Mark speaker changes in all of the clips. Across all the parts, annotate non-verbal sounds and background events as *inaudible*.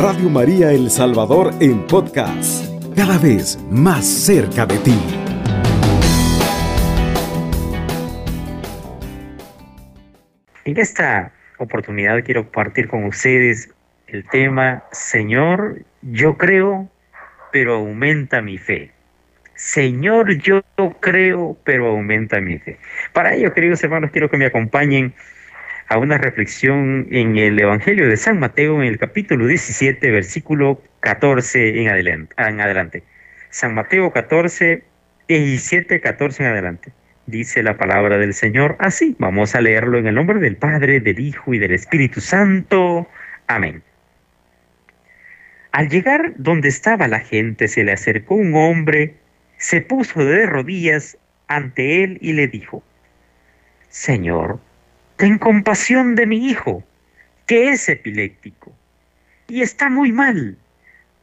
Speaker 1: Radio María El Salvador en podcast, cada vez más cerca de ti.
Speaker 2: En esta oportunidad quiero compartir con ustedes el tema Señor, yo creo, pero aumenta mi fe. Señor, yo creo, pero aumenta mi fe. Para ello, queridos hermanos, quiero que me acompañen a una reflexión en el Evangelio de San Mateo, en el capítulo 17, versículo 14 en adelante. En adelante. San Mateo 14, 17, 14 en adelante. Dice la palabra del Señor así. Vamos a leerlo en el nombre del Padre, del Hijo y del Espíritu Santo. Amén. Al llegar donde estaba la gente, se le acercó un hombre se puso de rodillas ante él y le dijo, Señor, ten compasión de mi hijo, que es epiléptico y está muy mal.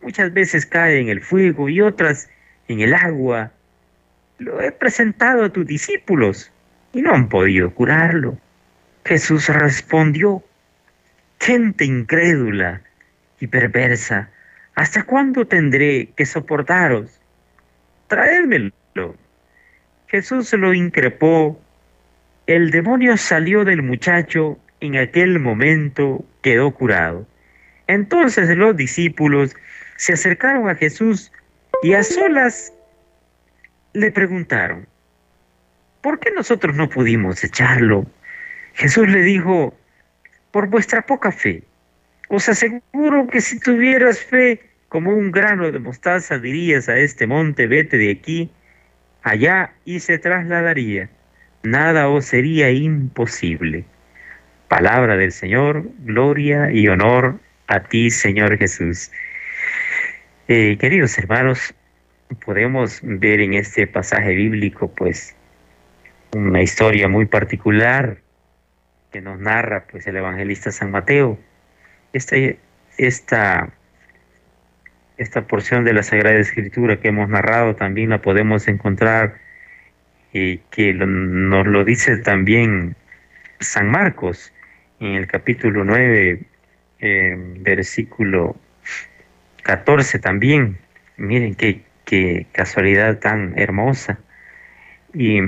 Speaker 2: Muchas veces cae en el fuego y otras en el agua. Lo he presentado a tus discípulos y no han podido curarlo. Jesús respondió, gente incrédula y perversa, ¿hasta cuándo tendré que soportaros? traédmelo. Jesús lo increpó. El demonio salió del muchacho, en aquel momento quedó curado. Entonces los discípulos se acercaron a Jesús y a solas le preguntaron, ¿por qué nosotros no pudimos echarlo? Jesús le dijo, por vuestra poca fe. Os aseguro que si tuvieras fe como un grano de mostaza dirías a este monte, vete de aquí, allá y se trasladaría. Nada os sería imposible. Palabra del Señor, gloria y honor a ti, Señor Jesús. Eh, queridos hermanos, podemos ver en este pasaje bíblico, pues, una historia muy particular que nos narra, pues, el evangelista San Mateo. Esta, esta esta porción de la Sagrada Escritura que hemos narrado también la podemos encontrar que nos lo dice también San Marcos en el capítulo 9, versículo 14 también. Miren qué, qué casualidad tan hermosa. Y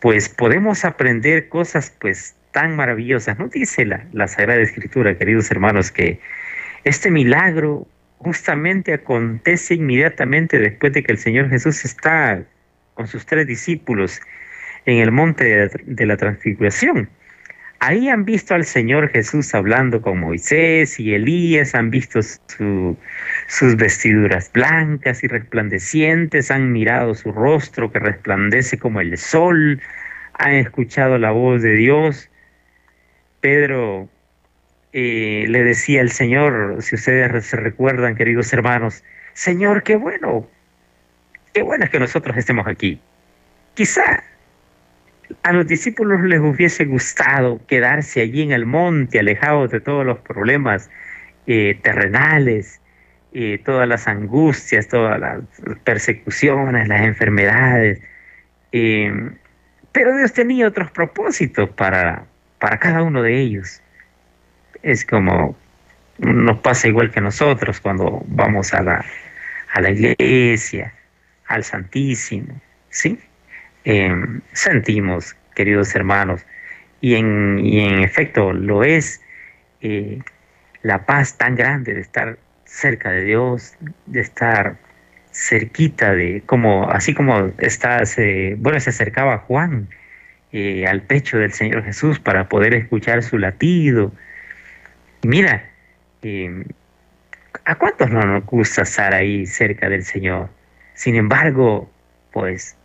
Speaker 2: pues podemos aprender cosas pues tan maravillosas. ¿No dice la, la Sagrada Escritura, queridos hermanos, que este milagro justamente acontece inmediatamente después de que el Señor Jesús está con sus tres discípulos en el monte de la transfiguración. Ahí han visto al Señor Jesús hablando con Moisés y Elías, han visto sus vestiduras blancas y resplandecientes, han mirado su rostro que resplandece como el sol, han escuchado la voz de Dios. Pedro eh, le decía el Señor, si ustedes se recuerdan, queridos hermanos, Señor, qué bueno, qué bueno es que nosotros estemos aquí. Quizá a los discípulos les hubiese gustado quedarse allí en el monte, alejados de todos los problemas eh, terrenales, eh, todas las angustias, todas las persecuciones, las enfermedades. pero Dios tenía otros propósitos para, para cada uno de ellos es como nos pasa igual que nosotros cuando vamos a la, a la iglesia, al Santísimo, ¿sí? Em, sentimos, queridos hermanos, y en, y en efecto lo es eh, la paz tan grande de estar cerca de Dios, de estar cerquita de, como, así como está, se, bueno, se acercaba Juan eh, al pecho del Señor Jesús para poder escuchar su latido, Mira, eh, ¿a cuántos no nos gusta estar ahí cerca del Señor? Sin embargo, pues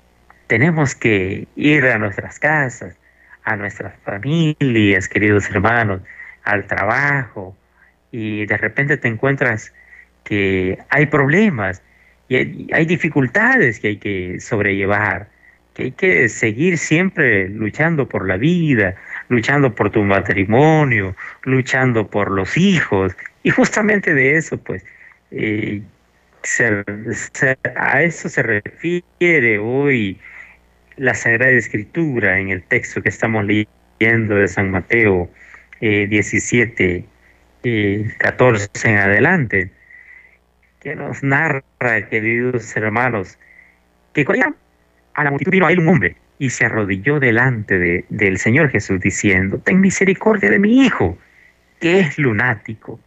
Speaker 2: tenemos que ir a nuestras casas, a nuestras familias, queridos hermanos, al trabajo, y de repente te encuentras que hay problemas y hay dificultades que hay que sobrellevar, que hay que seguir siempre luchando por la vida, luchando por tu matrimonio, luchando por los hijos, y justamente de eso, pues, eh, a eso se refiere hoy la Sagrada Escritura en el texto que estamos leyendo de San Mateo 17, 14 en adelante, que nos narra, queridos hermanos, que a la multitud vino a él un hombre y se arrodilló delante de, del Señor Jesús diciendo, ten misericordia de mi hijo, que es lunático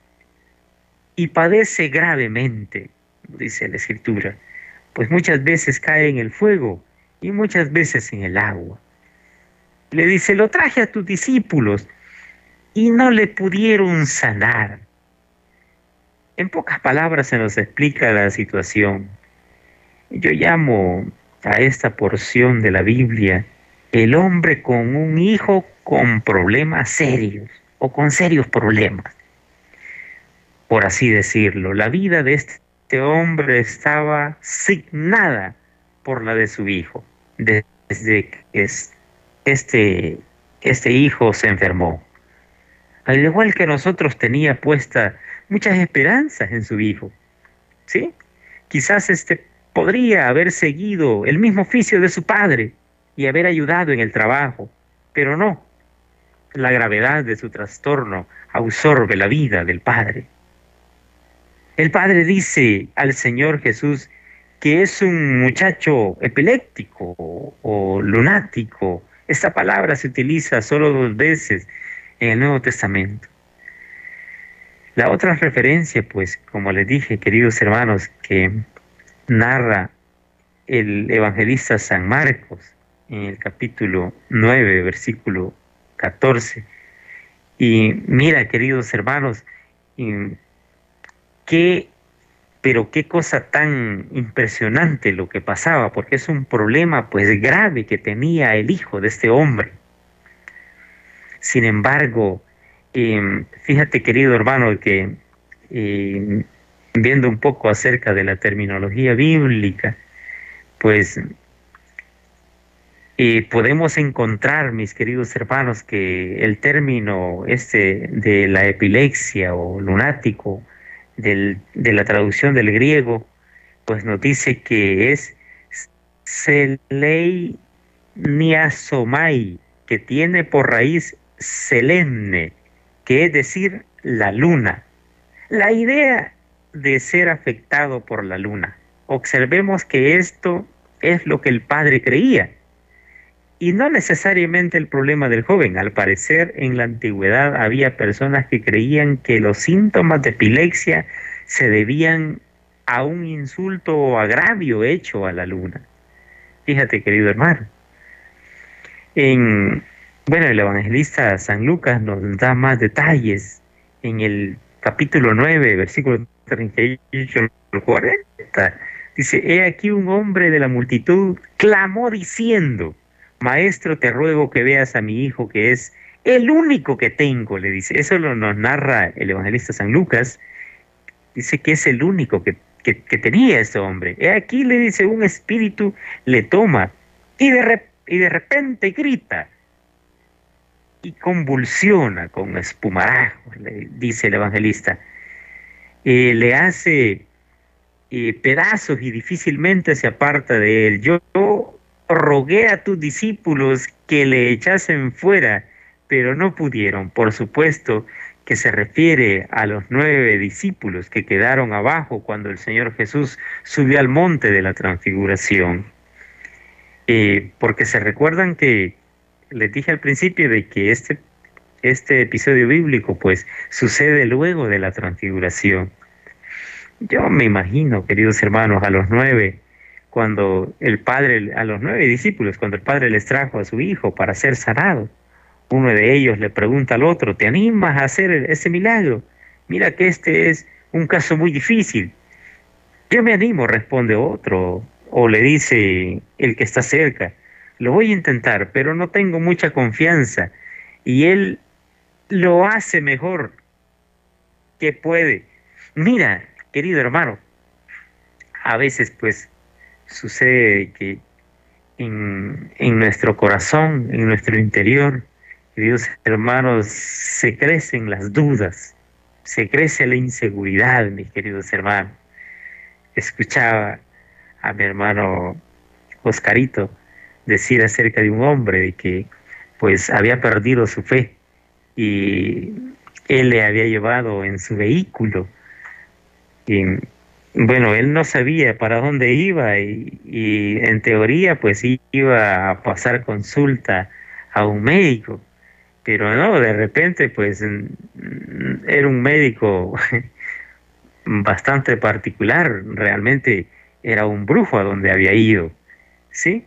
Speaker 2: y padece gravemente, dice la escritura, pues muchas veces cae en el fuego y muchas veces en el agua. Le dice, lo traje a tus discípulos y no le pudieron sanar. En pocas palabras se nos explica la situación. Yo llamo a esta porción de la Biblia el hombre con un hijo con problemas serios o con serios problemas, por así decirlo. La vida de este hombre estaba signada por la de su hijo, desde que este, este hijo se enfermó. Al igual que nosotros tenía puesta muchas esperanzas en su hijo. ¿Sí? Quizás este podría haber seguido el mismo oficio de su padre y haber ayudado en el trabajo, pero no. La gravedad de su trastorno absorbe la vida del padre. El padre dice al Señor Jesús que es un muchacho epiléptico o lunático. Esta palabra se utiliza solo dos veces en el Nuevo Testamento. La otra referencia, pues, como les dije, queridos hermanos, que narra el evangelista San Marcos en el capítulo 9, versículo 14. Y mira, queridos hermanos, qué, pero qué cosa tan impresionante lo que pasaba, porque es un problema pues grave que tenía el hijo de este hombre. Sin embargo, em, fíjate querido hermano que em, viendo un poco acerca de la terminología bíblica, pues eh, podemos encontrar, mis queridos hermanos, que el término este de la epilepsia o lunático, de la traducción del griego, pues nos dice que es niasomai, que tiene por raíz selene, que es decir, la luna. La idea de ser afectado por la luna. Observemos que esto es lo que el padre creía y no necesariamente el problema del joven. Al parecer en la antigüedad había personas que creían que los síntomas de epilepsia se debían a un insulto o agravio hecho a la luna. Fíjate, querido hermano. En bueno, el evangelista San Lucas nos da más detalles en el capítulo 9, versículo 38 al 40. Dice, he aquí un hombre de la multitud clamó diciendo, Maestro, te ruego que veas a mi hijo que es el único que tengo, le dice. Eso lo nos narra el evangelista San Lucas. Dice que es el único que, que, tenía ese hombre. He aquí le dice, un espíritu le toma y de, y de repente grita, y convulsiona con espumarajos, le dice el evangelista. Eh, le hace eh, pedazos y difícilmente se aparta de él. Yo, rogué a tus discípulos que le echasen fuera, pero no pudieron. Por supuesto que se refiere a los nueve discípulos que quedaron abajo cuando el Señor Jesús subió al monte de la transfiguración. Eh, porque se recuerdan que les dije al principio de que este, este episodio bíblico pues sucede luego de la transfiguración. Yo me imagino, queridos hermanos, a los nueve, cuando el Padre, a los nueve discípulos, cuando el Padre les trajo a su Hijo para ser sanado, uno de ellos le pregunta al otro, ¿te animas a hacer ese milagro? Mira que este es un caso muy difícil. Yo me animo, responde otro, o le dice el que está cerca, lo voy a intentar, pero no tengo mucha confianza. Y él lo hace mejor que puede. Mira, querido hermano, a veces pues sucede que en, nuestro corazón, en nuestro interior, queridos hermanos, se crecen las dudas, se crece la inseguridad, mis queridos hermanos. Escuchaba a mi hermano Oscarito decir acerca de un hombre de que pues había perdido su fe y él le había llevado en su vehículo. Bueno, él no sabía para dónde iba y, y, en teoría pues iba a pasar consulta a un médico, pero no, de repente pues era un médico *laughs* bastante particular, realmente era un brujo a donde había ido, ¿sí?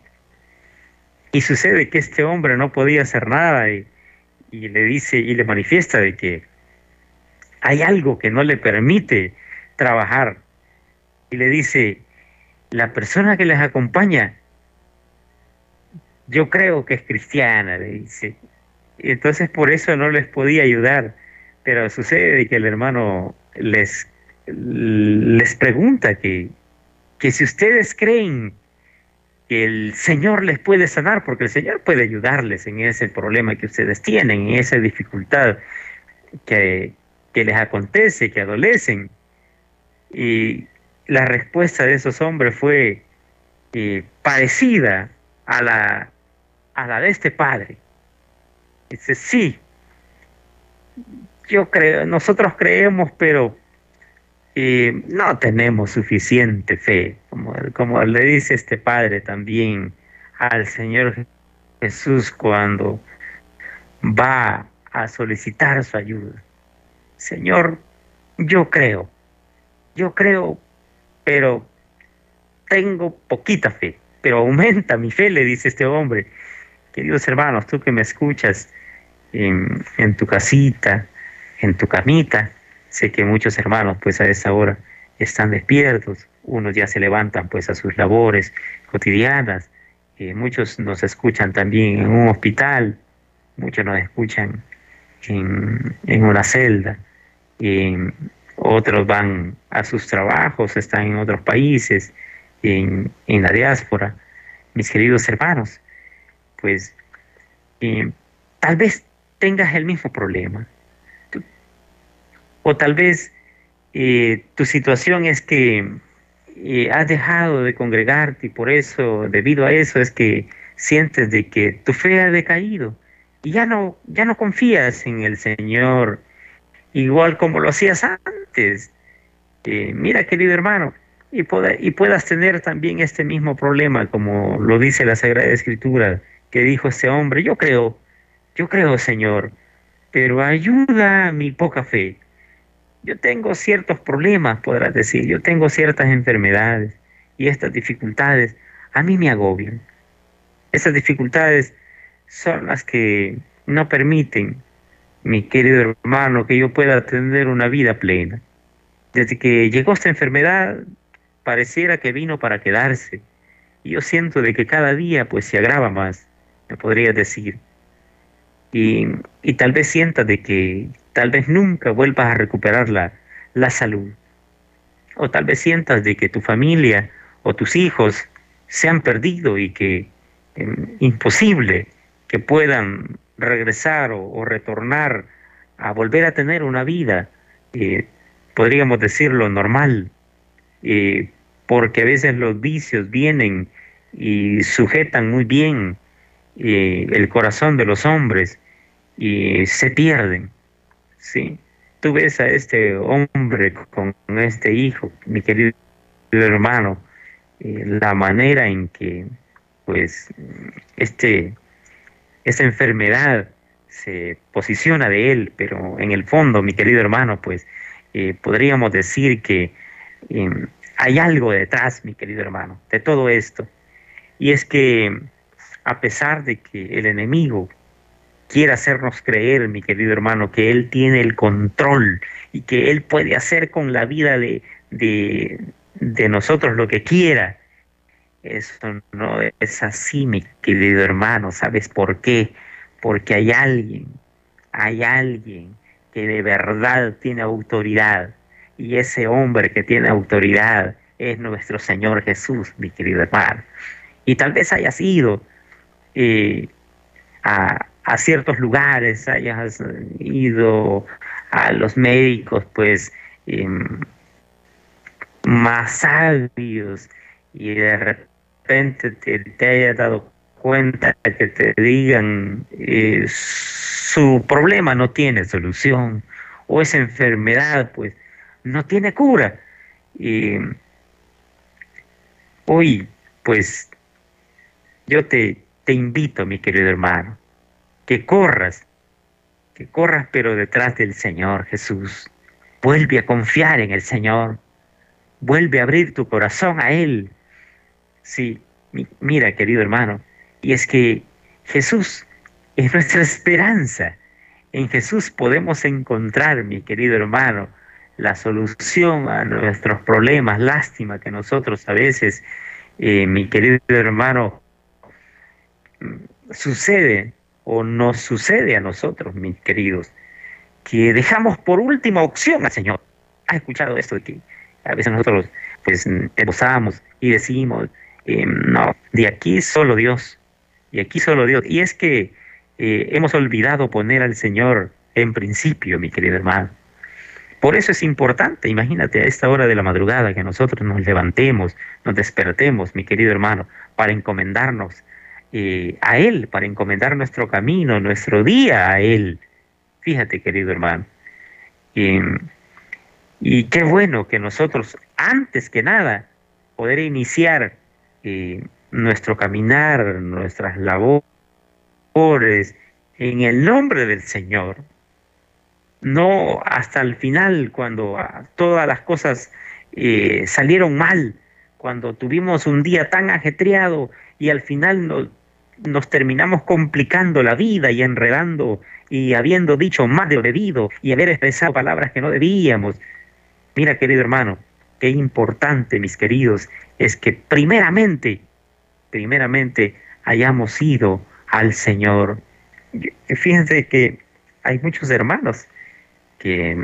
Speaker 2: Y sucede que este hombre no podía hacer nada y, y le dice y le manifiesta de que hay algo que no le permite trabajar. Y le dice, la persona que les acompaña, yo creo que es cristiana, le dice. Entonces por eso no les podía ayudar. Pero sucede que el hermano les, les pregunta que, que si ustedes creen que el Señor les puede sanar, porque el Señor puede ayudarles en ese problema que ustedes tienen, en esa dificultad que, que les acontece, que adolecen. Y la respuesta de esos hombres fue eh, parecida a la, a la de este padre. Dice, sí, yo creo, nosotros creemos, pero eh, no tenemos suficiente fe, como, como le dice este padre también al Señor Jesús cuando va a solicitar su ayuda. Señor, yo creo, yo creo, pero tengo poquita fe, pero aumenta mi fe, le dice este hombre. Queridos hermanos, tú que me escuchas en, tu casita, en tu camita, Sé que muchos hermanos pues a esa hora están despiertos, unos ya se levantan pues a sus labores cotidianas, eh, muchos nos escuchan también en un hospital, muchos nos escuchan en, en una celda, otros van a sus trabajos, están en otros países, en, en la diáspora. Mis queridos hermanos, pues eh, tal vez tengas el mismo problema, o tal vez eh, tu situación es que eh, has dejado de congregarte y por eso, debido a eso, es que sientes de que tu fe ha decaído y ya no, ya no confías en el Señor igual como lo hacías antes. Eh, mira, querido hermano, y, y puedas tener también este mismo problema, como lo dice la Sagrada Escritura, que dijo este hombre, yo creo, yo creo, Señor, pero ayuda a mi poca fe yo tengo ciertos problemas, podrás decir, yo tengo ciertas enfermedades y estas dificultades a mí me agobian. Esas dificultades son las que no permiten, mi querido hermano, que yo pueda tener una vida plena. Desde que llegó esta enfermedad, pareciera que vino para quedarse. Y yo siento de que cada día pues se agrava más, me podría decir. Y, y tal vez sienta de que tal vez nunca vuelvas a recuperar la, la salud. O tal vez sientas de que tu familia o tus hijos se han perdido y que em, imposible que puedan regresar o, retornar a volver a tener una vida, eh, podríamos decirlo, normal, eh, porque a veces los vicios vienen y sujetan muy bien eh, el corazón de los hombres y se pierden. Sí, tú ves a este hombre con este hijo, mi querido hermano, eh, la manera en que, pues, este, esta enfermedad se posiciona de él, pero en el fondo, mi querido hermano, pues, eh, podríamos decir que em, hay algo detrás, mi querido hermano, de todo esto. Y es que a pesar de que el enemigo quiere hacernos creer, mi querido hermano, que Él tiene el control y que Él puede hacer con la vida de, de nosotros lo que quiera. Eso no es así, mi querido hermano. ¿Sabes por qué? Porque hay alguien, hay alguien que de verdad tiene autoridad. Y ese hombre que tiene autoridad es nuestro Señor Jesús, mi querido hermano. Y tal vez haya sido eh, a, a ciertos lugares, hayas ido a los médicos, pues em, más sabios y de repente te, hayas dado cuenta que te digan eh, su problema no tiene solución o esa enfermedad pues no tiene cura. Y hoy pues yo te, te invito, mi querido hermano, que corras, que corras pero detrás del Señor Jesús. Vuelve a confiar en el Señor. Vuelve a abrir tu corazón a Él. Sí, mira, querido hermano, y es que Jesús es nuestra *laughs* esperanza. En Jesús podemos encontrar, mi querido hermano, la solución a nuestros problemas. Lástima que nosotros a veces, eh, mi querido hermano, sucede o nos sucede a nosotros, mis queridos, que dejamos por última opción al Señor. ¿Has escuchado esto de que a veces nosotros pues posamos y decimos, eh, no, de aquí solo Dios, y aquí solo Dios. Y es que eh, hemos olvidado poner al Señor en principio, mi querido hermano. Por eso es importante, imagínate a esta hora de la madrugada que nosotros nos levantemos, nos despertemos, mi querido hermano, para encomendarnos eh, a Él, para encomendar nuestro camino, nuestro día a Él. Fíjate, querido hermano. y qué bueno que nosotros, antes que nada, poder iniciar eh, nuestro caminar, nuestras labores, en el nombre del Señor. No hasta el final, cuando todas las cosas eh, salieron mal, cuando tuvimos un día tan ajetreado y al final nos terminamos complicando la vida y enredando y habiendo dicho más de lo debido y haber expresado palabras que no debíamos. Mira, querido hermano, qué importante, mis queridos, es que primeramente, primeramente hayamos ido al Señor. Fíjense que hay muchos hermanos que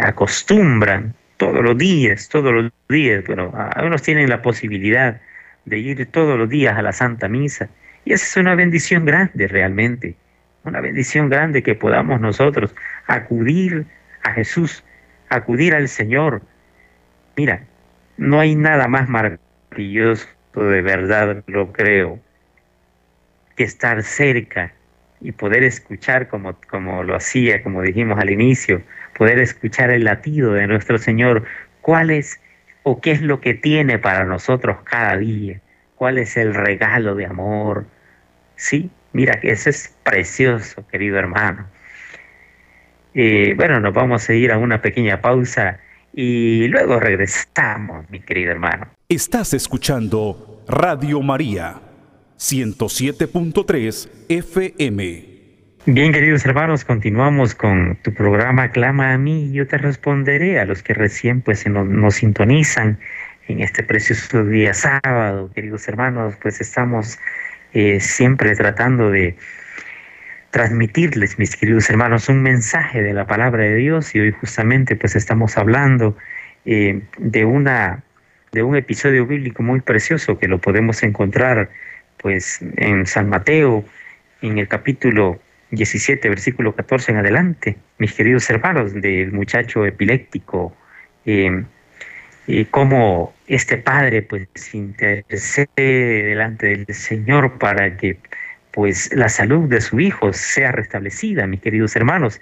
Speaker 2: acostumbran todos los días, todos los días, bueno, algunos tienen la posibilidad de ir todos los días a la Santa Misa y esa es una bendición grande realmente, una bendición grande que podamos nosotros acudir a Jesús, acudir al Señor. Mira, no hay nada más maravilloso, de verdad lo creo, que estar cerca y poder escuchar como, como lo hacía, como dijimos al inicio, poder escuchar el latido de nuestro Señor, cuál es o qué es lo que tiene para nosotros cada día cuál es el regalo de amor. Sí, mira eso es precioso, querido hermano. Eh, bueno, nos vamos a ir a una pequeña pausa y luego regresamos, mi querido hermano.
Speaker 1: Estás escuchando Radio María 107.3 FM.
Speaker 2: Bien, queridos hermanos, continuamos con tu programa Clama a mí, yo te responderé a los que recién pues nos, nos sintonizan en este precioso día sábado, queridos hermanos, pues estamos eh, siempre tratando de transmitirles, mis queridos hermanos, un mensaje de la palabra de Dios. Y hoy justamente pues estamos hablando eh, de una de un episodio bíblico muy precioso que lo podemos encontrar pues en San Mateo en el capítulo 17 versículo 14 en adelante mis queridos hermanos del muchacho epiléptico eh, y cómo este padre pues intercede delante del Señor para que pues la salud de su hijo sea restablecida, mis queridos hermanos.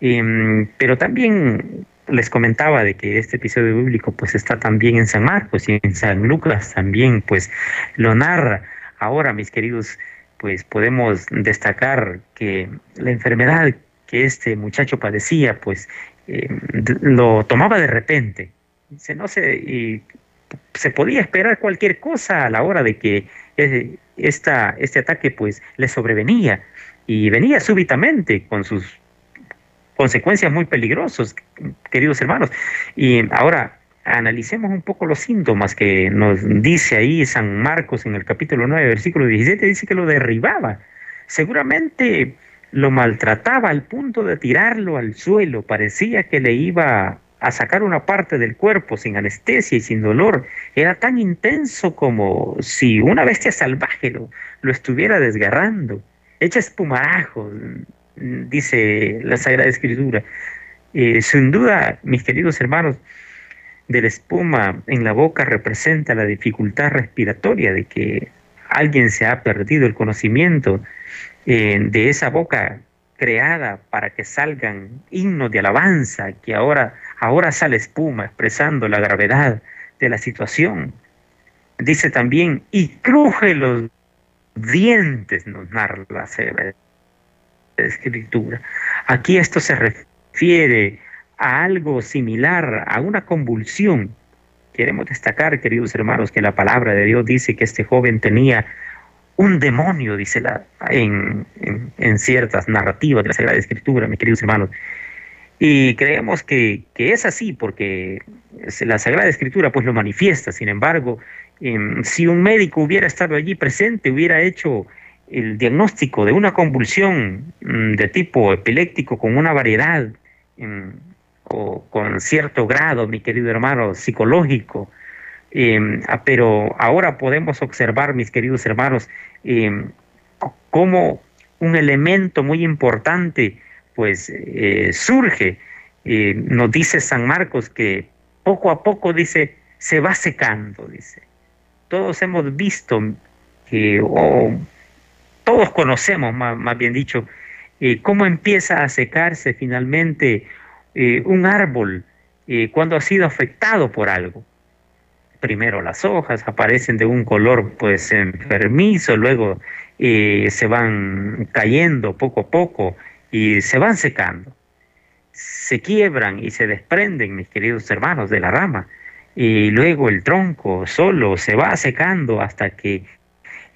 Speaker 2: Em, pero también les comentaba de que este episodio bíblico pues está también en San Marcos y en San Lucas también pues lo narra. Ahora, mis queridos, pues podemos destacar que la enfermedad que este muchacho padecía pues em, lo tomaba de repente, se, no se, y se podía esperar cualquier cosa a la hora de que eh, este ataque pues le sobrevenía y venía súbitamente con sus consecuencias muy peligrosas, queridos hermanos. Y ahora analicemos un poco los síntomas que nos dice ahí San Marcos en el capítulo 9, versículo 17, dice que lo derribaba. Seguramente lo maltrataba al punto de tirarlo al suelo, parecía que le iba a sacar una parte del cuerpo sin anestesia y sin dolor era tan intenso como si una bestia salvaje lo, estuviera desgarrando, hecha espumarajo, dice la Sagrada Escritura. Eh, sin duda, mis queridos hermanos, de la espuma en la boca representa la dificultad respiratoria de que alguien se ha perdido el conocimiento eh, de esa boca creada para que salgan himnos de alabanza, que ahora, ahora sale espuma expresando la gravedad de la situación. Dice también, y cruje los dientes, nos narra la Escritura. Aquí esto se refiere a algo similar, a una convulsión. Queremos destacar, queridos hermanos, que la palabra de Dios dice que este joven tenía un demonio, dice la, en, en, ciertas narrativas de la Sagrada Escritura, mis queridos hermanos. Y creemos que, que, es así porque la Sagrada Escritura pues lo manifiesta. Sin embargo, em, si un médico hubiera estado allí presente, hubiera hecho el diagnóstico de una convulsión mm, de tipo epiléptico con una variedad em, o con cierto grado, mi querido hermano, psicológico, em, ah, pero ahora podemos observar, mis queridos hermanos, eh, cómo un elemento muy importante pues eh, surge. Eh, nos dice San Marcos que poco a poco dice, se va secando, dice. Todos hemos visto que, o todos conocemos, más, bien dicho, eh, cómo empieza a secarse finalmente un árbol cuando ha sido afectado por algo primero las hojas aparecen de un color pues enfermizo, luego eh, se van cayendo poco a poco y se van secando. Se quiebran y se desprenden, mis queridos hermanos, de la rama. Y luego el tronco solo se va secando hasta que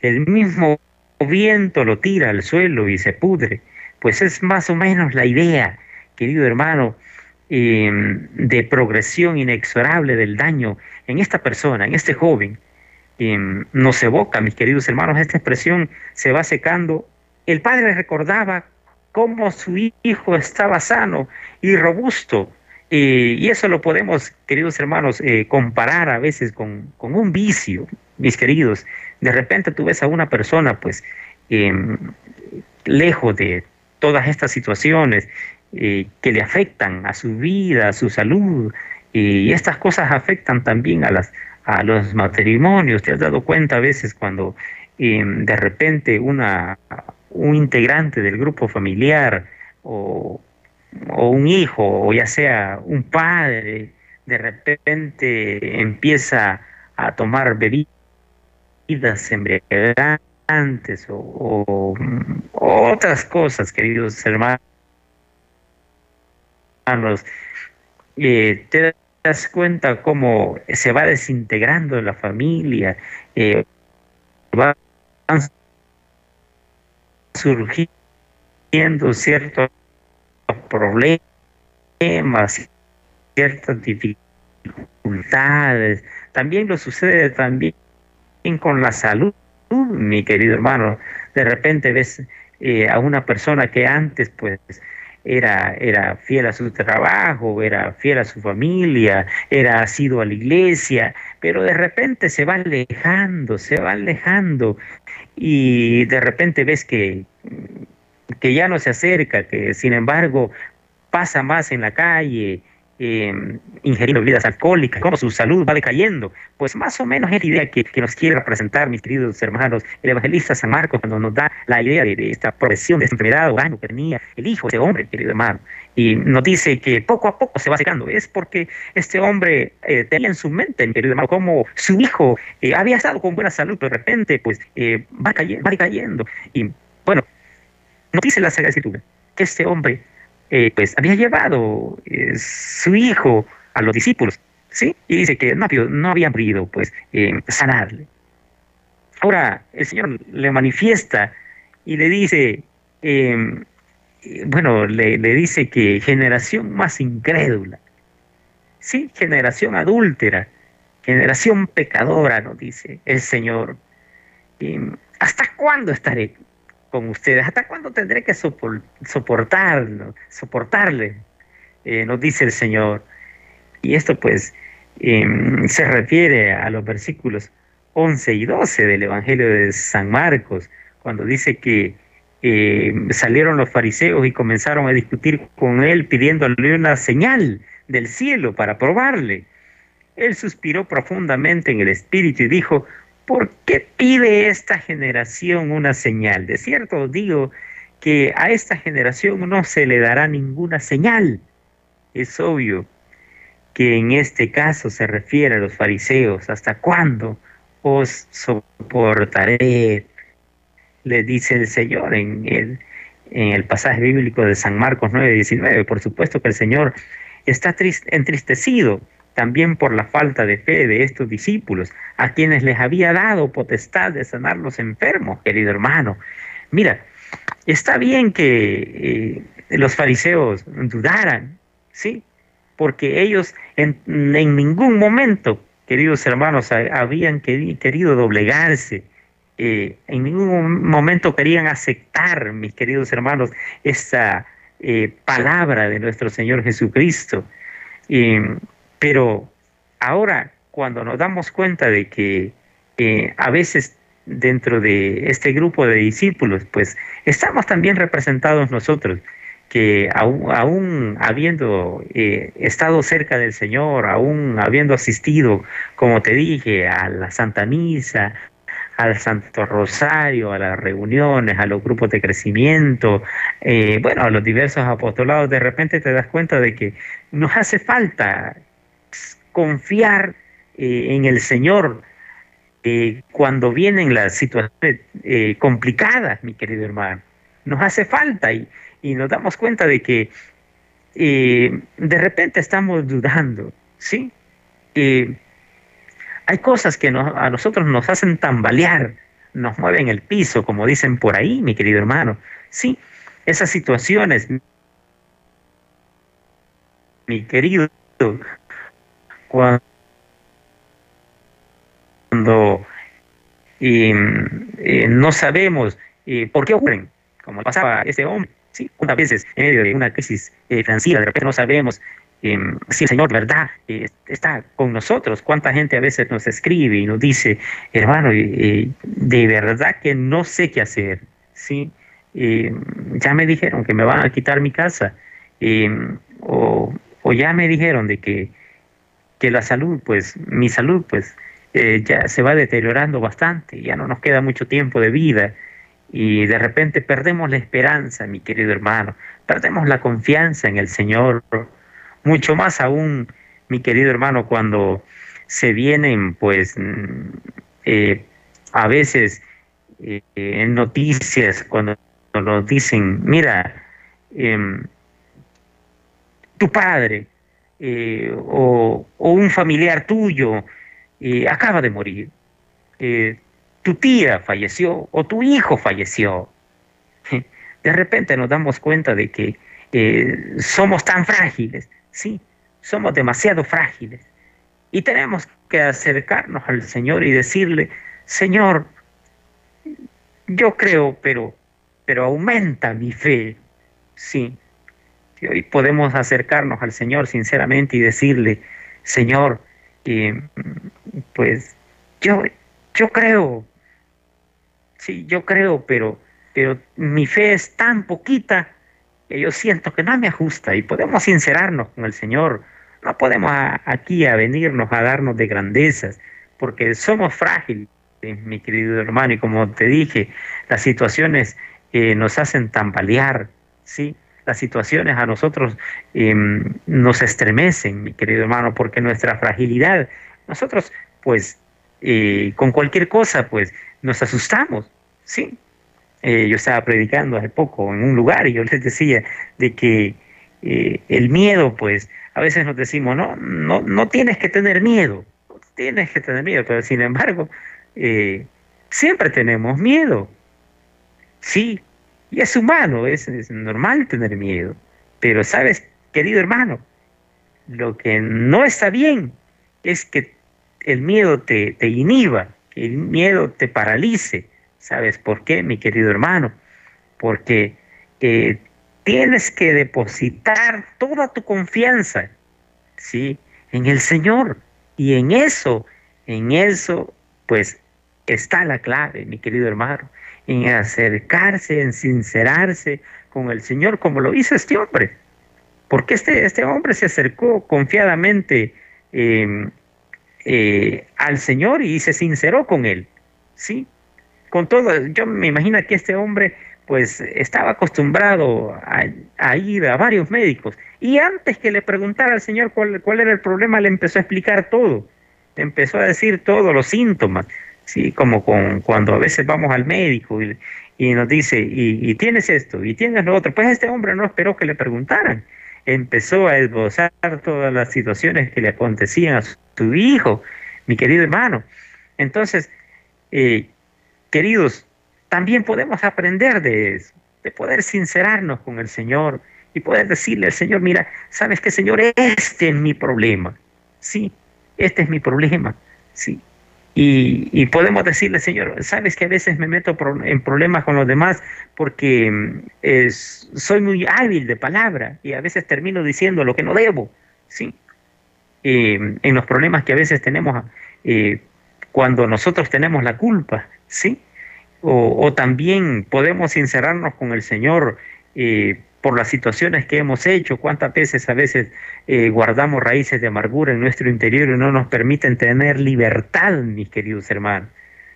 Speaker 2: el mismo viento lo tira al suelo y se pudre. Pues es más o menos la idea, querido hermano, Em, de progresión inexorable del daño en esta persona, en este joven, em, nos evoca, mis queridos hermanos, esta expresión se va secando. El padre recordaba cómo su hijo estaba sano y robusto. Eh, y eso lo podemos, queridos hermanos, eh, comparar a veces con, con, un vicio, mis queridos. De repente tú ves a una persona, pues, em, lejos de todas estas situaciones, eh, que le afectan a su vida, a su salud, y estas cosas afectan también a, las, a los matrimonios. ¿Te has dado cuenta a veces cuando em, de repente una, un integrante del grupo familiar o, o un hijo, o ya sea un padre, de repente empieza a tomar bebidas embriagantes o, otras cosas, queridos hermanos, eh, te das cuenta cómo se va desintegrando la familia, eh, surgiendo ciertos problemas, ciertas dificultades. También lo sucede también con la salud, mi querido hermano. De repente ves eh, a una persona que antes pues era, era fiel a su trabajo, era fiel a su familia, era asido a la iglesia, pero de repente se va alejando, se va alejando y de repente ves que, que ya no se acerca, que sin embargo pasa más en la calle, eh, ingeriendo bebidas alcohólicas, cómo su salud va decayendo. Pues más o menos es la idea que, nos quiere representar, mis queridos hermanos, el evangelista San Marcos, cuando nos da la idea de, esta progresión, de esta enfermedad o daño que tenía el hijo de ese hombre, querido hermano. Y nos dice que poco a poco se va secando. Es porque este hombre eh, tenía en su mente, mi querido hermano, como su hijo eh, había estado con buena salud, pero de repente pues va, cayendo, va decayendo. Y bueno, nos dice la Sagrada Escritura que este hombre eh, pues había llevado eh, su hijo a los discípulos, ¿sí? Y dice que no, no habían podido, pues, eh, sanarle. Ahora el Señor le manifiesta y le dice, em, bueno, le, le, dice que generación más incrédula, sí, generación adúltera, generación pecadora, nos dice el Señor. Em, ¿Hasta cuándo estaré con ustedes. ¿Hasta cuándo tendré que soportarlo, soportarle? Eh, nos dice el Señor. Y esto pues em, se refiere a los versículos 11 y 12 del Evangelio de San Marcos, cuando dice que em, salieron los fariseos y comenzaron a discutir con él pidiéndole una señal del cielo para probarle. Él suspiró profundamente en el espíritu y dijo, ¿Por qué pide esta generación una señal? De cierto digo que a esta generación no se le dará ninguna señal. Es obvio que en este caso se refiere a los fariseos. ¿Hasta cuándo os soportaré? Le dice el Señor en el, pasaje bíblico de San Marcos 9:19. Por supuesto que el Señor está entristecido también por la falta de fe de estos discípulos, a quienes les había dado potestad de sanar los enfermos, querido hermano. Mira, está bien que eh, los fariseos dudaran, ¿sí? Porque ellos en, ningún momento, queridos hermanos, habían querido doblegarse, eh, en ningún momento querían aceptar, mis queridos hermanos, esta eh, palabra de nuestro Señor Jesucristo. Pero ahora, cuando nos damos cuenta de que a veces dentro de este grupo de discípulos, pues estamos también representados nosotros, que aún, habiendo eh, estado cerca del Señor, aún habiendo asistido, como te dije, a la Santa Misa, al Santo Rosario, a las reuniones, a los grupos de crecimiento, eh, bueno, a los diversos apostolados, de repente te das cuenta de que nos hace falta confiar eh, en el Señor eh, cuando vienen las situaciones complicadas, mi querido hermano. Nos hace falta y, y nos damos cuenta de que de repente estamos dudando, ¿sí? Hay cosas que a nosotros nos hacen tambalear, nos mueven el piso, como dicen por ahí, mi querido hermano. Sí, esas situaciones, mi querido, cuando eh, no sabemos eh, por qué ocurren, como pasaba este hombre, sí, unas veces en medio de una crisis eh, financiera, de repente no sabemos Em, si el Señor, ¿verdad? Eh, está con nosotros. ¿Cuánta gente a veces nos escribe y nos dice, hermano, de verdad que no sé qué hacer? ¿sí? Ya me dijeron que me van a quitar mi casa. Em, o, ya me dijeron de que, que la salud, pues mi salud, pues eh, ya se va deteriorando bastante, ya no nos queda mucho tiempo de vida. Y de repente perdemos la esperanza, mi querido hermano, perdemos la confianza en el Señor. Mucho más aún, mi querido hermano, cuando se vienen, pues, mm, eh, a veces eh, en noticias, cuando nos dicen, mira, em, tu padre eh, o, un familiar tuyo acaba de morir, tu tía falleció o tu hijo falleció. *laughs* De repente nos damos cuenta de que somos tan frágiles, Sí, somos demasiado frágiles y tenemos que acercarnos al Señor y decirle, Señor, yo creo, pero, pero aumenta mi fe. Sí, y hoy podemos acercarnos al Señor sinceramente y decirle, Señor, pues yo, yo creo, sí, yo creo, pero, pero mi fe es tan poquita yo siento que no me ajusta y podemos sincerarnos con el Señor. No podemos aquí a venirnos a darnos de grandezas, porque somos frágiles, mi querido hermano, y como te dije, las situaciones eh, nos hacen tambalear, ¿sí? Las situaciones a nosotros em, nos estremecen, mi querido hermano, porque nuestra fragilidad, nosotros, pues, eh, con cualquier cosa, pues, nos asustamos, ¿sí? Eh, yo estaba predicando hace poco en un lugar y yo *laughs* les decía de que eh, el miedo, pues, a veces nos decimos, no, no, no tienes que tener miedo, tienes que tener miedo, pero sin embargo, siempre tenemos miedo. Sí, y es humano, es, normal tener miedo, pero sabes, querido hermano, lo que no está bien es que el miedo te, inhiba, que el miedo te paralice, ¿Sabes por qué, mi querido hermano? Porque eh, tienes que depositar toda tu confianza, ¿sí? En el Señor. Y en eso, en eso, pues está la clave, mi querido hermano, en acercarse, en sincerarse con el Señor, como lo hizo este hombre. Porque este, este hombre se acercó confiadamente em, eh, al Señor y se sinceró con él, ¿sí? con todo, yo me imagino que este hombre pues estaba acostumbrado a, ir a varios médicos y antes que le preguntara al Señor cuál, cuál era el problema, le empezó a explicar todo, empezó a decir todos los síntomas, sí, como con, cuando a veces vamos al médico y, y nos dice, y, y, tienes esto, y tienes lo otro, pues este hombre no esperó que le preguntaran, empezó a esbozar todas las situaciones que le acontecían a su hijo, mi querido hermano. Entonces, eh, queridos, también podemos aprender de eso, de poder sincerarnos con el Señor y poder decirle al Señor, mira, ¿sabes qué, Señor? Este es mi problema. Sí, este es mi problema. Sí. Y, podemos decirle, Señor, sabes que a veces me meto en problemas con los demás porque mm, soy muy hábil de palabra y a veces termino diciendo lo que no debo. Sí. Eh, en los problemas que a veces tenemos eh, cuando nosotros tenemos la culpa, ¿sí? O, también podemos sincerarnos con el Señor eh, por las situaciones que hemos hecho, cuántas veces a veces eh, guardamos raíces de amargura en nuestro interior y no nos permiten tener libertad, mis queridos hermanos,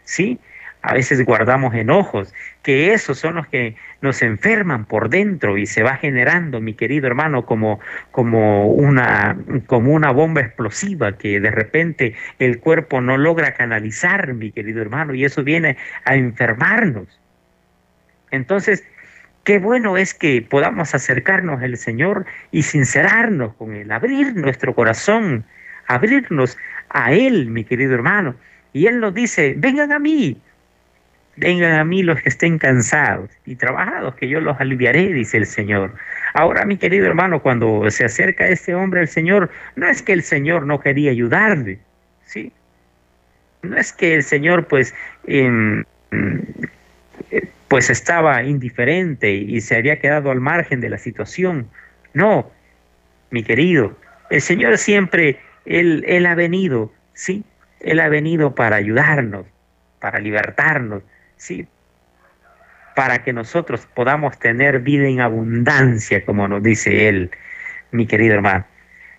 Speaker 2: ¿sí? a veces guardamos enojos, que esos son los que nos enferman por dentro y se va generando, mi querido hermano, como, como, una, como una bomba explosiva que de repente el cuerpo no logra canalizar, mi querido hermano, y eso viene a enfermarnos. Entonces, qué bueno es que podamos acercarnos al Señor y sincerarnos con Él, abrir nuestro corazón, abrirnos a Él, mi querido hermano. Y Él nos dice, vengan a mí, Vengan a mí los que estén cansados y trabajados, que yo los aliviaré, dice el Señor. Ahora, mi querido hermano, cuando se acerca este hombre al Señor, no es que el Señor no quería ayudarle, ¿sí? No es que el Señor, pues, pues estaba indiferente y se había quedado al margen de la situación. No, mi querido, el Señor siempre, Él, él ha venido, ¿sí? Él ha venido para ayudarnos, para libertarnos, ¿sí? Para que nosotros podamos tener vida en abundancia, como nos dice él, mi querido hermano.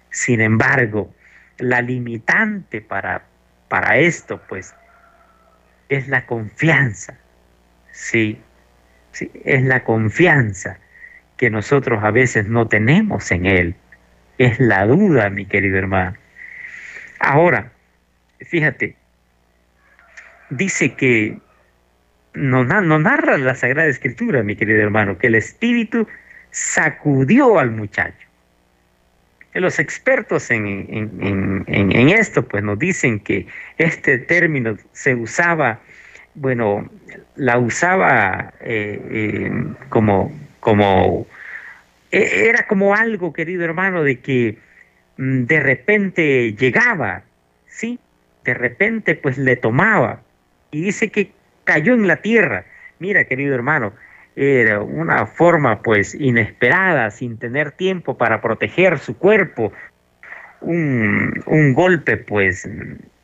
Speaker 2: Sin embargo, la limitante para, para esto, pues, es la confianza, ¿sí? ¿sí? Es la confianza que nosotros a veces no tenemos en Él. Es la duda, mi querido hermano. Ahora, fíjate, dice que no, narra la Sagrada Escritura, mi querido hermano, que el Espíritu sacudió al muchacho. Los expertos en, esto pues nos dicen que este término se usaba, bueno, la usaba eh, eh, como, como, e, era como algo, querido hermano, de que mm, de repente llegaba, ¿sí? De repente pues le tomaba. Y dice que cayó en la tierra. Mira, querido hermano, era una forma pues inesperada, sin tener tiempo para proteger su cuerpo, un, golpe pues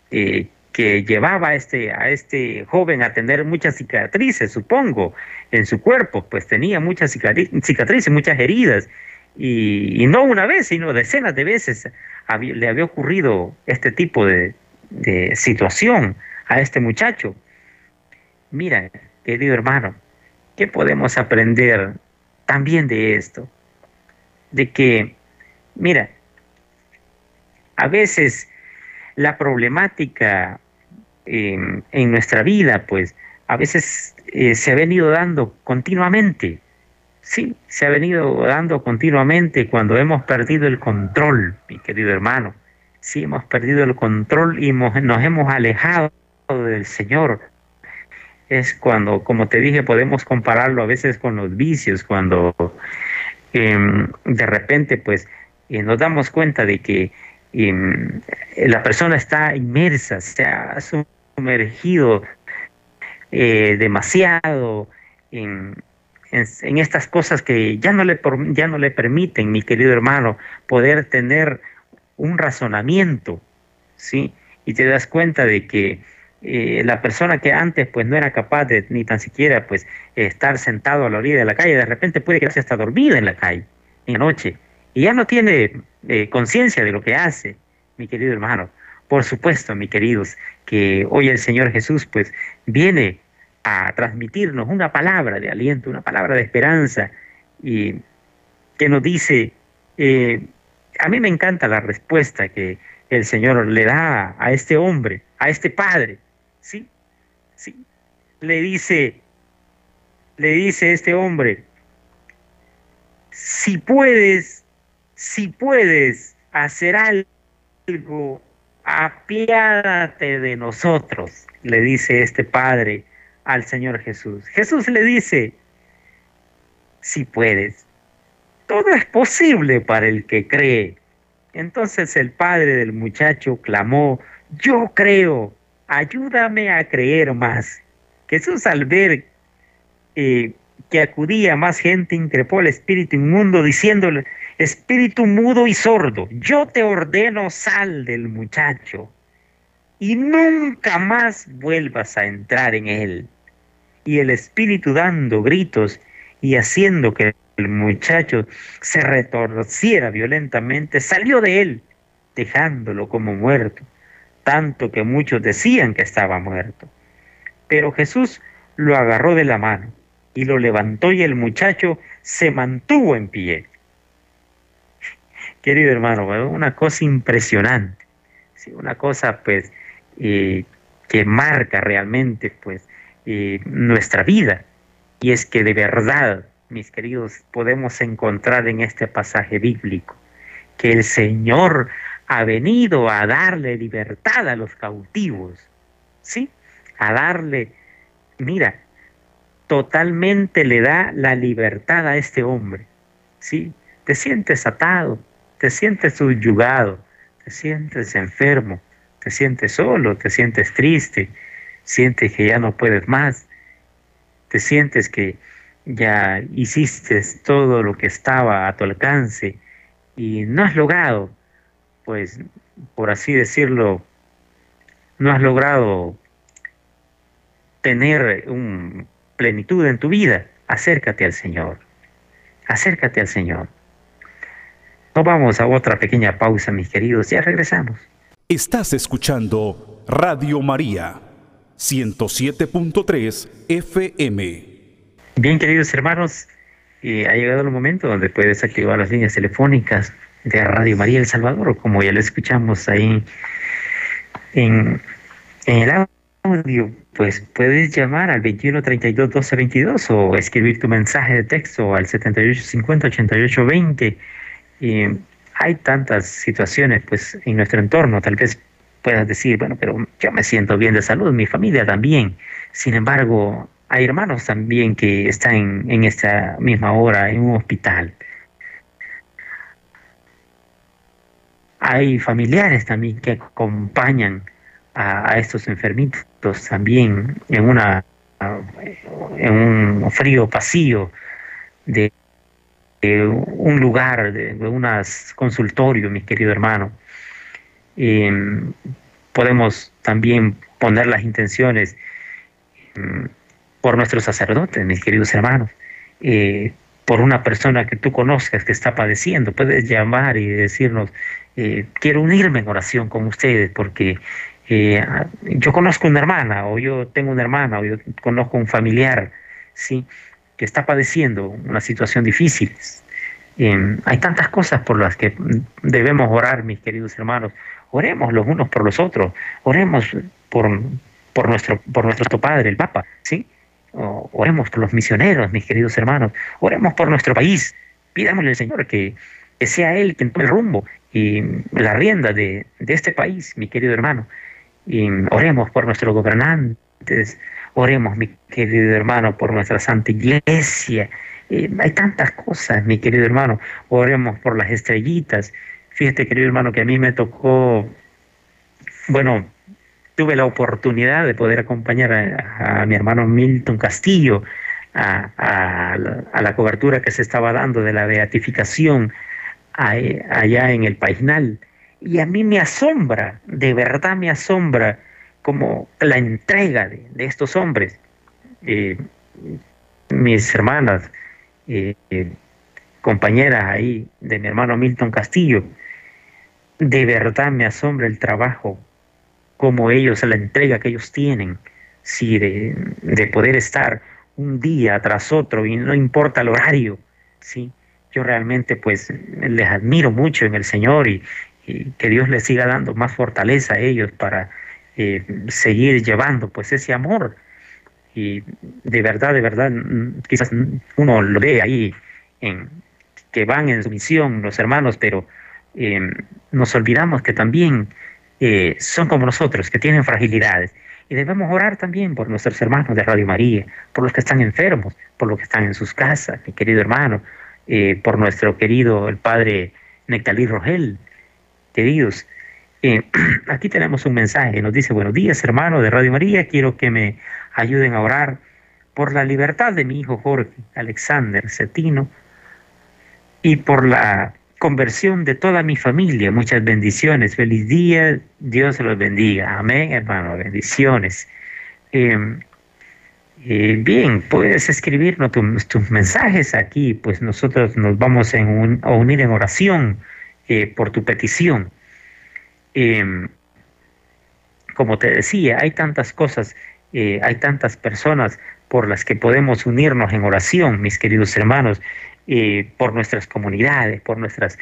Speaker 2: eh, que llevaba a este, a este joven a tener muchas cicatrices, supongo, en su cuerpo, pues tenía muchas cicatrices, muchas heridas, y, no una vez, sino decenas de veces le había ocurrido este tipo de, de situación a este muchacho. Mira, querido hermano, ¿qué podemos aprender también de esto? De que, mira, a veces la problemática en, nuestra vida, pues, a veces eh, se ha venido dando continuamente. Sí, se ha venido dando continuamente cuando hemos perdido el control, mi querido hermano. Sí, hemos perdido el control y nos hemos alejado del Señor es cuando, como te dije, podemos compararlo a veces con los vicios, cuando em, de repente pues eh, nos damos cuenta de que em, la persona está inmersa, se ha sumergido eh, demasiado en, en, estas cosas que ya no, le, ya no le permiten, mi querido hermano, poder tener un razonamiento, ¿sí? Y te das cuenta de que eh, la persona que antes pues no era capaz de ni tan siquiera pues estar sentado a la orilla de la calle, de repente puede quedarse hasta dormida en la calle, en la noche, y ya no tiene eh, conciencia de lo que hace, mi querido hermano. Por supuesto, mis queridos, que hoy el Señor Jesús pues viene a transmitirnos una palabra de aliento, una palabra de esperanza, y que nos dice, eh, a mí me encanta la respuesta que el Señor le da a este hombre, a este padre, ¿sí? ¿Sí? Le dice, le dice este hombre, si puedes, si puedes hacer algo, apiádate de nosotros, le dice este padre al Señor Jesús. Jesús le dice, si puedes, todo es posible para el que cree. Entonces el padre del muchacho clamó, yo creo, ayúdame a creer más. Jesús al ver eh, que acudía más gente, increpó al espíritu inmundo, diciéndole, espíritu mudo y sordo, yo te ordeno sal del muchacho y nunca más vuelvas a entrar en él. Y el espíritu dando gritos y haciendo que el muchacho se retorciera violentamente, salió de él, dejándolo como muerto, tanto que muchos decían que estaba muerto. Pero Jesús lo agarró de la mano y lo levantó y el muchacho se mantuvo en pie. Querido hermano, una cosa impresionante, una cosa pues eh, que marca realmente pues eh, nuestra vida y es que de verdad, mis queridos, podemos encontrar en este pasaje bíblico que el Señor ha venido a darle libertad a los cautivos, ¿sí? A darle, mira, totalmente le da la libertad a este hombre. ¿sí? Te sientes atado, te sientes subyugado, te sientes enfermo, te sientes solo, te sientes triste, sientes que ya no puedes más, te sientes que ya hiciste todo lo que estaba a tu alcance y no has logrado, pues, por así decirlo, no has logrado tener un plenitud en tu vida, acércate al Señor. Acércate al Señor. Nos vamos a otra pequeña pausa, mis queridos. Ya regresamos.
Speaker 1: Estás escuchando Radio María 107.3 FM.
Speaker 2: Bien, queridos hermanos, eh, ha llegado el momento donde puedes activar las líneas telefónicas de Radio María El Salvador, como ya lo escuchamos ahí en, en el audio pues puedes llamar al 21 32 12 22 o escribir tu mensaje de texto al 78 50 88 20. Y hay tantas situaciones pues en nuestro entorno, tal vez puedas decir, bueno, pero yo me siento bien de salud, mi familia también. Sin embargo, hay hermanos también que están en esta misma hora en un hospital. Hay familiares también que acompañan a, estos enfermitos también en una en un frío pasillo de, un lugar, de, un consultorio, mi querido hermano. podemos también poner las intenciones mm, por nuestros sacerdotes, mis queridos hermanos, eh, por una persona que tú conozcas que está padeciendo. Puedes llamar y decirnos, eh, quiero unirme en oración con ustedes porque eh, yo conozco una hermana, o yo tengo una hermana, o yo conozco un familiar, ¿sí? que está padeciendo una situación difícil. Eh, hay tantas cosas por las que debemos orar, mis queridos hermanos. Oremos los unos por los otros. Oremos por, por, nuestro, por nuestro Padre, el Papa. ¿sí? oremos por los misioneros, mis queridos hermanos. Oremos por nuestro país. Pidámosle al Señor que, que sea Él quien tome el rumbo y la rienda de, de este país, mi querido hermano. Y oremos por nuestros gobernantes, oremos, mi querido hermano, por nuestra santa iglesia. hay tantas cosas, mi querido hermano. Oremos por las estrellitas. Fíjate, querido hermano, que a mí me tocó, bueno, tuve la oportunidad de poder acompañar a, mi hermano Milton Castillo a, a, la, cobertura que se estaba dando de la beatificación allá en el Paisnal. Y a mí me asombra, de verdad me asombra, como la entrega de, estos hombres. Eh, mis hermanas, eh, compañeras ahí de mi hermano Milton Castillo, de verdad me asombra el trabajo, como ellos, la entrega que ellos tienen sí, de, de poder estar un día tras otro y no importa el horario, sí. Yo realmente pues les admiro mucho en el Señor y, que Dios les siga dando más fortaleza a ellos para eh, seguir llevando pues ese amor y de verdad, de verdad, quizás uno lo ve ahí en que van en su misión los hermanos, pero eh, nos olvidamos que también eh, son como nosotros, que tienen fragilidades. Y debemos orar también por nuestros hermanos de Radio María, por los que están enfermos, por los que están en sus casas, mi querido hermano, eh, por nuestro querido el padre Nectalí Rogel. Queridos, *clears throat* aquí tenemos un mensaje, nos dice, buenos días hermano de Radio María, quiero que me ayuden a orar por la libertad de mi hijo Jorge Alexander Cetino y por la conversión de toda mi familia. Muchas bendiciones. Feliz día. Dios los bendiga. Amén, hermano. Bendiciones. Em, eh, bien, puedes escribirnos tus mensajes aquí, pues nosotros nos vamos a unir en oración eh, por tu petición. Em, como te decía, hay tantas cosas eh, hay tantas personas por las que podemos unirnos en oración, mis queridos hermanos, eh, por nuestras comunidades, por nuestras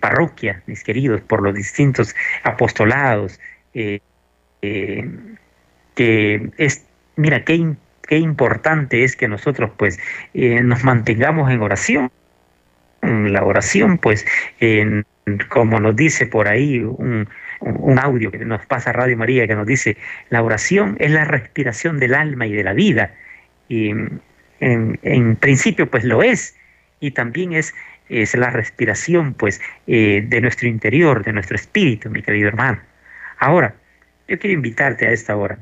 Speaker 2: parroquias, mis queridos, por los distintos apostolados, que es, mira, qué, qué importante es que nosotros pues nos mantengamos en oración. La oración, pues, como nos dice por ahí un, audio que nos pasa Radio María que nos dice, la oración es la respiración del alma y de la vida. Y en, principio pues lo es, y también es, es la respiración pues eh, de nuestro interior, de nuestro espíritu, mi querido hermano. Ahora, yo quiero invitarte a esta hora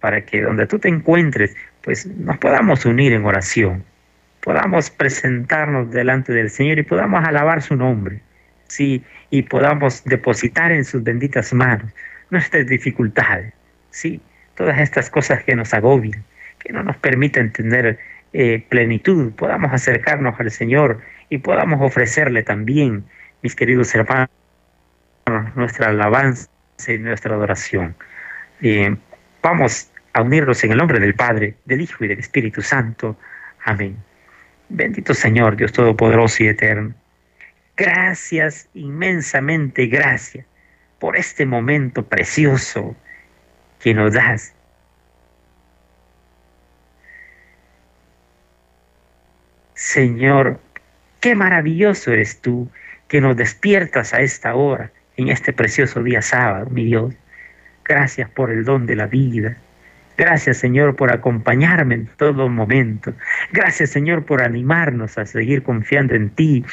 Speaker 2: para que donde tú te encuentres, pues nos podamos unir en oración, podamos presentarnos delante del Señor y podamos alabar su nombre. Sí, y podamos depositar en sus benditas manos nuestras dificultades, ¿sí? todas estas cosas que nos agobian, que no nos permiten tener eh, plenitud, podamos acercarnos al Señor y podamos ofrecerle también, mis queridos hermanos, nuestra alabanza y nuestra adoración. Vamos a unirnos en el nombre del Padre, del Hijo y del Espíritu Santo. Amén. Bendito Señor, Dios Todopoderoso y Eterno Gracias, inmensamente gracias por este momento precioso que nos das. Señor, qué maravilloso eres tú que nos despiertas a esta hora, en este precioso día sábado, mi Dios. Gracias por el don de la vida. Gracias, Señor, por acompañarme en todo momento. Gracias, Señor, por animarnos a seguir confiando en ti.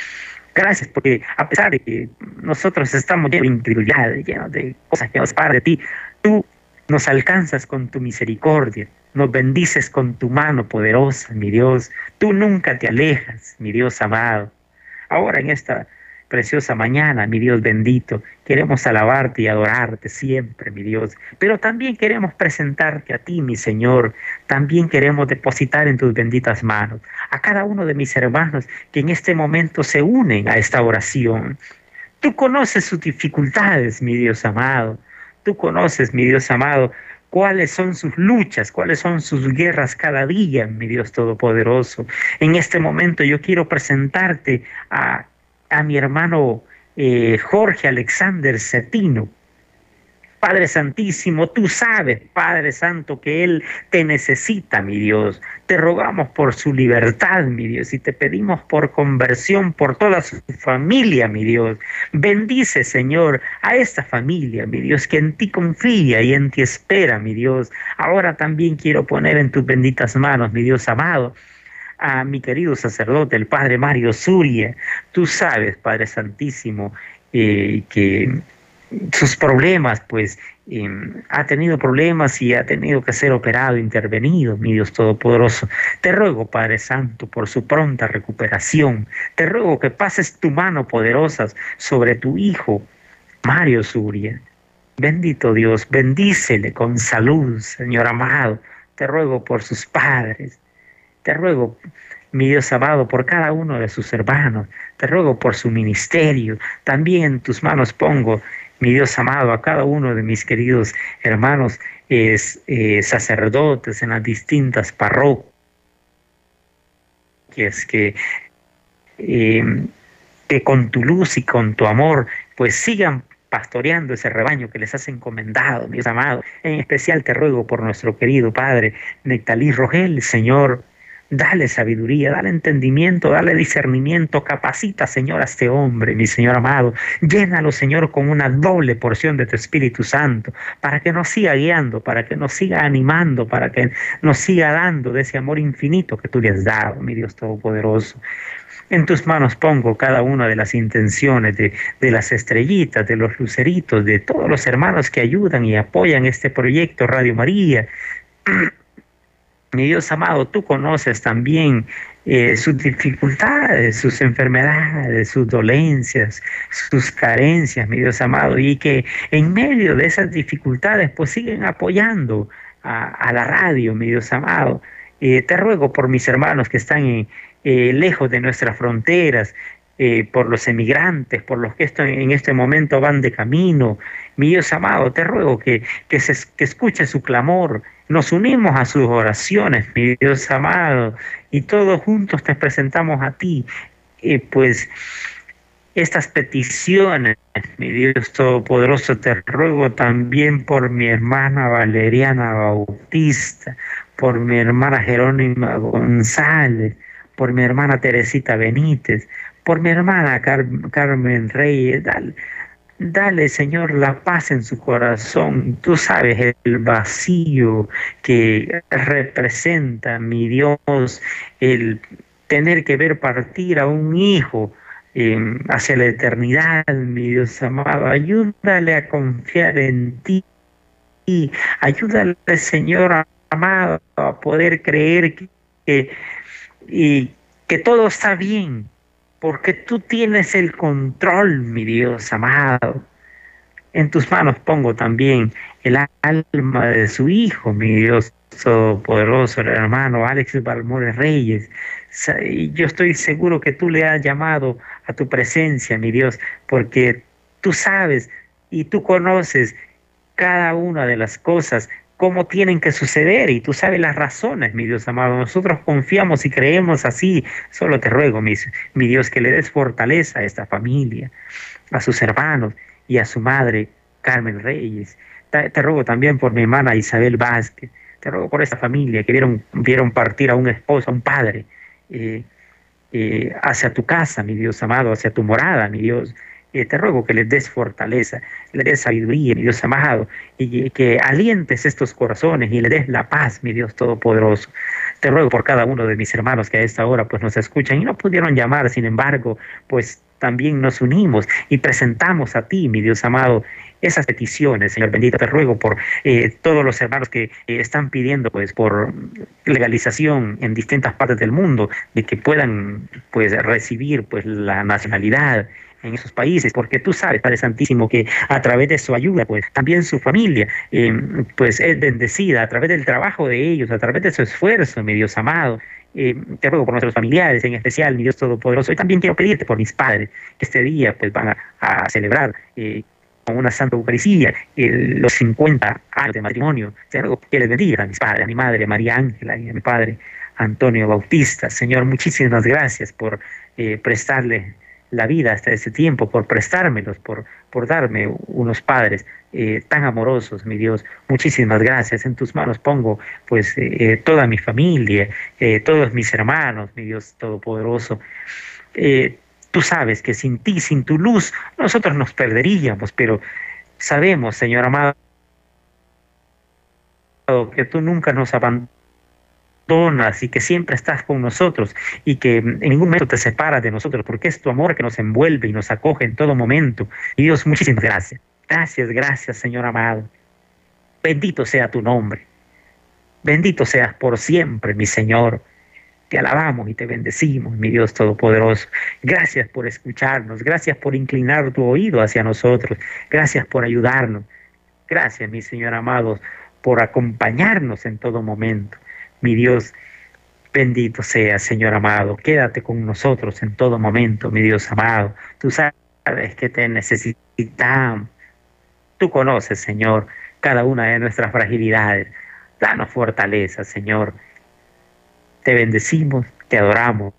Speaker 2: Gracias, porque a pesar de que nosotros estamos llenos de incredulidad, llenos de cosas que nos paran de ti, tú nos alcanzas con tu misericordia, nos bendices con tu mano poderosa, mi Dios. Tú nunca te alejas, mi Dios amado. Ahora en esta preciosa mañana, mi Dios bendito. Queremos alabarte y adorarte siempre, mi Dios. Pero también queremos presentarte a ti, mi Señor. También queremos depositar en tus benditas manos a cada uno de mis hermanos que en este momento se unen a esta oración. Tú conoces sus dificultades, mi Dios amado. Tú conoces, mi Dios amado, cuáles son sus luchas, cuáles son sus guerras cada día, mi Dios Todopoderoso. En este momento yo quiero presentarte a a mi hermano eh, Jorge Alexander Cetino. Padre Santísimo, tú sabes, Padre Santo, que Él te necesita, mi Dios. Te rogamos por su libertad, mi Dios, y te pedimos por conversión por toda su familia, mi Dios. Bendice, Señor, a esta familia, mi Dios, que en ti confía y en ti espera, mi Dios. Ahora también quiero poner en tus benditas manos, mi Dios amado, a mi querido sacerdote, el Padre Mario Zuria. Tú sabes, Padre Santísimo, eh, que sus problemas, pues em, ha tenido problemas y ha tenido que ser operado, intervenido, mi Dios Todopoderoso. Te ruego, Padre Santo, por su pronta recuperación. Te ruego que pases tu mano poderosa sobre tu Hijo, Mario Zuria. Bendito Dios, bendícele con salud, Señor amado. Te ruego por sus padres, te ruego, mi Dios amado, por cada uno de sus hermanos. Te ruego por su ministerio. También en tus manos pongo, mi Dios amado, a cada uno de mis queridos hermanos es, eh, sacerdotes en las distintas parroquias que, em, que con tu luz y con tu amor pues sigan pastoreando ese rebaño que les has encomendado, mis amados. En especial te ruego por nuestro querido Padre Nectalí Rogel, Señor, Dale sabiduría, dale entendimiento, dale discernimiento, capacita, Señor, a este hombre, mi Señor amado. Llénalo, Señor, con una doble porción de tu Espíritu Santo, para que nos siga guiando, para que nos siga animando, para que nos siga dando de ese amor infinito que tú le has dado, mi Dios Todopoderoso. En tus manos pongo cada una de las intenciones de, de, las estrellitas, de los luceritos, de todos los hermanos que ayudan y apoyan este proyecto Radio María. *clears throat* Mi Dios amado, tú conoces también eh, sus dificultades, sus enfermedades, sus dolencias, sus carencias, mi Dios amado, y que en medio de esas dificultades pues siguen apoyando a, la radio, mi Dios amado. Eh, te ruego por mis hermanos que están eh, lejos de nuestras fronteras, por los emigrantes, por los que en este momento van de camino. Mi Dios amado, te ruego que, escuche su clamor, nos unimos a sus oraciones, mi Dios amado, y todos juntos te presentamos a ti, y pues estas peticiones, mi Dios Todopoderoso, te ruego también por mi hermana Valeriana Bautista, por mi hermana Jerónima González, por mi hermana Teresita Benítez, por mi hermana Carmen Reyes, Dale, Señor, la paz en su corazón. Tú sabes el vacío que representa, mi Dios, el tener que ver partir a un hijo em, hacia la eternidad, mi Dios amado. Ayúdale a confiar en ti. Ayúdale, Señor amado, a poder creer que, y, que todo está bien, porque tú tienes el control, mi Dios amado. En tus manos pongo también el alma de su hijo, mi Dios todopoderoso, el hermano Alex Balmores Reyes. Yo estoy seguro que tú le has llamado a tu presencia, mi Dios, porque tú sabes y tú conoces cada una de las cosas cómo tienen que suceder y tú sabes las razones, mi Dios amado. Nosotros confiamos y creemos así. Solo te ruego, mi, mi Dios, que le des fortaleza a esta familia, a sus hermanos y a su madre, Carmen Reyes. Te, ruego también por mi hermana Isabel Vázquez. Te ruego por esta familia que vieron, vieron partir a un esposo, a un padre, eh, eh, hacia tu casa, mi Dios amado, hacia tu morada, mi Dios te ruego que les des fortaleza, le des sabiduría, mi Dios amado, y que alientes estos corazones y le des la paz, mi Dios Todopoderoso. Te ruego por cada uno de mis hermanos que a esta hora pues nos escuchan y no pudieron llamar, sin embargo, pues también nos unimos y presentamos a ti, mi Dios amado, esas peticiones, Señor bendito, te ruego por eh, todos los hermanos que eh, están pidiendo pues por legalización en distintas partes del mundo, de que puedan pues recibir pues la nacionalidad en esos países, porque tú sabes, Padre Santísimo, que a través de su ayuda, pues también su familia, eh, pues es bendecida a través del trabajo de ellos, a través de su esfuerzo, mi Dios amado. Eh, te ruego por nuestros familiares, en especial, mi Dios Todopoderoso. Y también quiero pedirte por mis padres, que este día pues van a, celebrar eh, con una Santa Eucaristía los 50 años de matrimonio. Te ruego que les bendiga a mis padres, a mi madre María Ángela y a mi padre Antonio Bautista. Señor, muchísimas gracias por prestarle la vida hasta ese tiempo, por prestármelos, por, por darme unos padres eh, tan amorosos, mi Dios. Muchísimas gracias. En tus manos pongo pues eh, eh, toda mi familia, todos mis hermanos, mi Dios Todopoderoso. tú sabes que sin ti, sin tu luz, nosotros nos perderíamos, pero sabemos, Señor amado, que tú nunca nos abandonas y que siempre estás con nosotros y que en ningún momento te separas de nosotros, porque es tu amor que nos envuelve y nos acoge en todo momento. Y Dios, muchísimas gracias. Gracias, gracias, Señor amado. Bendito sea tu nombre. Bendito seas por siempre, mi Señor. Te alabamos y te bendecimos, mi Dios Todopoderoso. Gracias por escucharnos, gracias por inclinar tu oído hacia nosotros, gracias por ayudarnos. Gracias, mi Señor amado, por acompañarnos en todo momento. Mi Dios, bendito sea, Señor amado. Quédate con nosotros en todo momento, mi Dios amado. Tú sabes que te necesitamos. Tú conoces, Señor, cada una de nuestras fragilidades. Danos fortaleza, Señor. Te bendecimos, te adoramos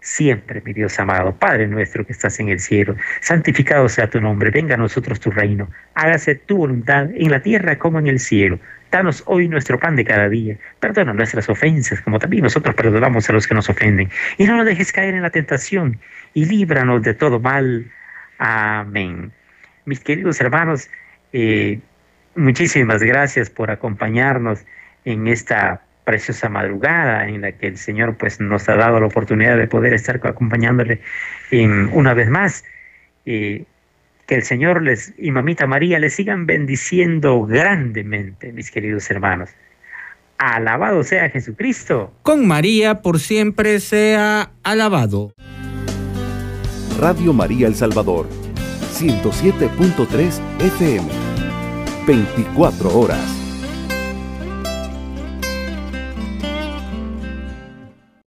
Speaker 2: siempre, mi Dios amado. Padre nuestro que estás en el cielo, santificado sea tu nombre, venga a nosotros tu reino, hágase tu voluntad en la tierra como en el cielo. Danos hoy nuestro pan de cada día. Perdona nuestras ofensas, como también nosotros perdonamos a los que nos ofenden. Y no nos dejes caer en la tentación, y líbranos de todo mal. Amén. Mis queridos hermanos, eh, muchísimas gracias por acompañarnos en esta preciosa madrugada en la que el Señor pues nos ha dado la oportunidad de poder estar acompañándole en, una vez más. que el Señor les, y Mamita María les sigan bendiciendo grandemente, mis queridos hermanos. Alabado sea Jesucristo.
Speaker 3: Con María por siempre sea alabado.
Speaker 1: Radio María El Salvador, 107.3 FM, 24 horas.